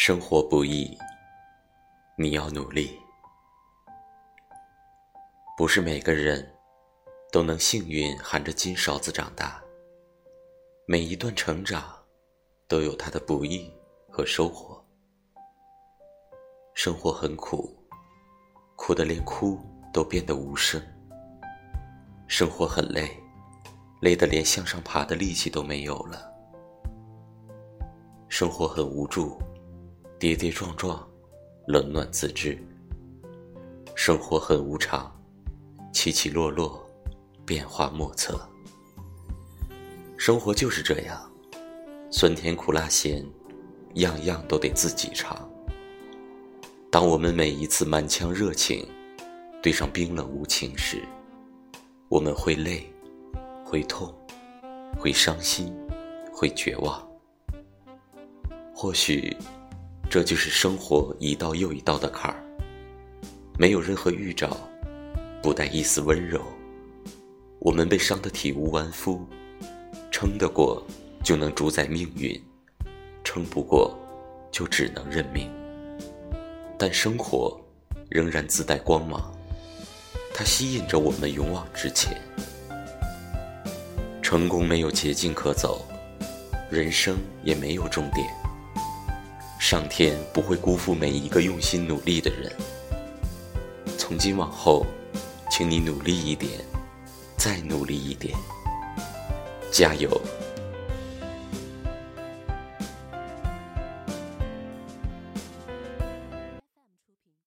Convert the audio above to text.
生活不易，你要努力。不是每个人都能幸运含着金勺子长大，每一段成长都有它的不易和收获。生活很苦，苦的连哭都变得无声；生活很累，累得连向上爬的力气都没有了；生活很无助。跌跌撞撞，冷暖自知。生活很无常，起起落落，变化莫测。生活就是这样，酸甜苦辣咸，样样都得自己尝。当我们每一次满腔热情对上冰冷无情时，我们会累，会痛，会伤心，会绝望。或许。这就是生活一道又一道的坎儿，没有任何预兆，不带一丝温柔。我们被伤得体无完肤，撑得过就能主宰命运，撑不过就只能认命。但生活仍然自带光芒，它吸引着我们勇往直前。成功没有捷径可走，人生也没有终点。上天不会辜负每一个用心努力的人。从今往后，请你努力一点，再努力一点，加油！